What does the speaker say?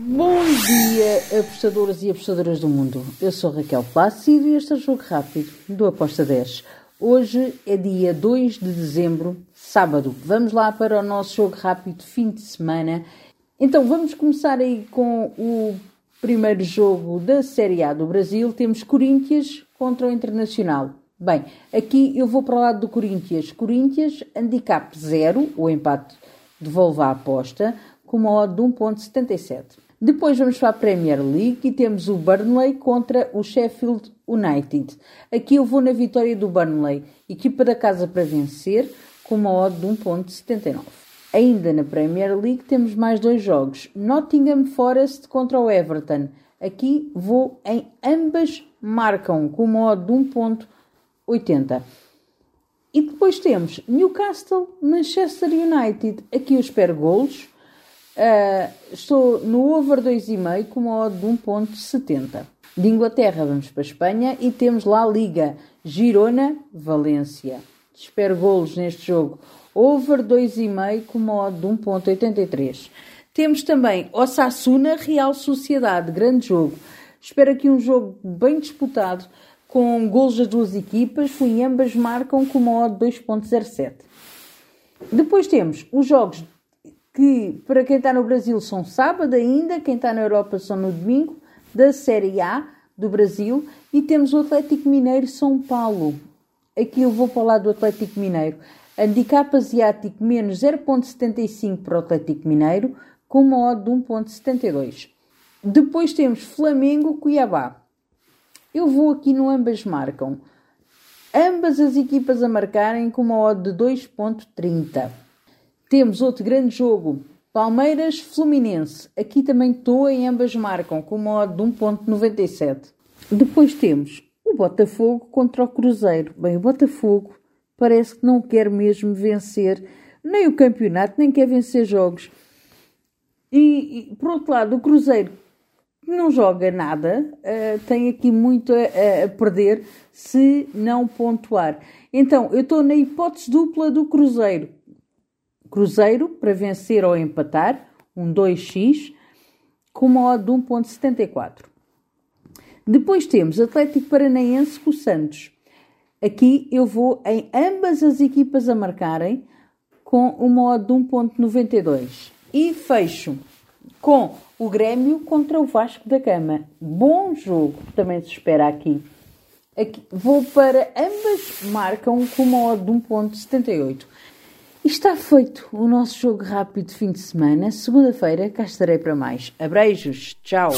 Bom dia, apostadores e apostadoras do mundo. Eu sou Raquel Plácido e este é o Jogo Rápido do Aposta 10. Hoje é dia 2 de dezembro, sábado. Vamos lá para o nosso Jogo Rápido fim de semana. Então vamos começar aí com o primeiro jogo da Série A do Brasil. Temos Corinthians contra o Internacional. Bem, aqui eu vou para o lado do Corinthians. Corinthians, handicap 0, o empate devolve a aposta, com uma odd de 1.77. Depois vamos para a Premier League e temos o Burnley contra o Sheffield United. Aqui eu vou na vitória do Burnley, equipa da casa para vencer, com uma odd de 1.79. Ainda na Premier League temos mais dois jogos. Nottingham Forest contra o Everton. Aqui vou em ambas marcam com uma odd de 1.80. E depois temos Newcastle, Manchester United. Aqui eu espero golos. Uh, estou no over 2,5 com uma de 1.70. De Inglaterra vamos para a Espanha e temos lá a Liga Girona, Valência. Espero golos neste jogo. Over 2,5 com uma de 1.83. Temos também Osasuna, Real Sociedade, grande jogo. Espero aqui um jogo bem disputado, com golos das duas equipas, e ambas marcam com uma de 2.07. Depois temos os jogos que para quem está no Brasil são sábado ainda, quem está na Europa são no domingo, da Série A do Brasil, e temos o Atlético Mineiro São Paulo. Aqui eu vou falar do Atlético Mineiro. Handicap asiático menos 0.75 para o Atlético Mineiro, com uma odd de 1.72. Depois temos Flamengo-Cuiabá. Eu vou aqui no ambas marcam. Ambas as equipas a marcarem com uma odd de 2.30. Temos outro grande jogo, Palmeiras-Fluminense. Aqui também estou em ambas marcam, com uma odd de 1.97. Depois temos o Botafogo contra o Cruzeiro. Bem, o Botafogo parece que não quer mesmo vencer nem o campeonato, nem quer vencer jogos. E, e por outro lado, o Cruzeiro não joga nada, uh, tem aqui muito a, a, perder se não pontuar. Então, eu estou na hipótese dupla do Cruzeiro. Cruzeiro para vencer ou empatar, um 2x, com uma odd de 1.74. Depois temos Atlético Paranaense com o Santos. Aqui eu vou em ambas as equipas a marcarem com uma odd de 1.92. E fecho com o Grêmio contra o Vasco da Gama. Bom jogo, também se espera aqui. aqui vou para ambas marcam com uma odd de 1.78. Está feito o nosso jogo rápido de fim de semana. Segunda-feira cá estarei para mais. Abreijos, tchau!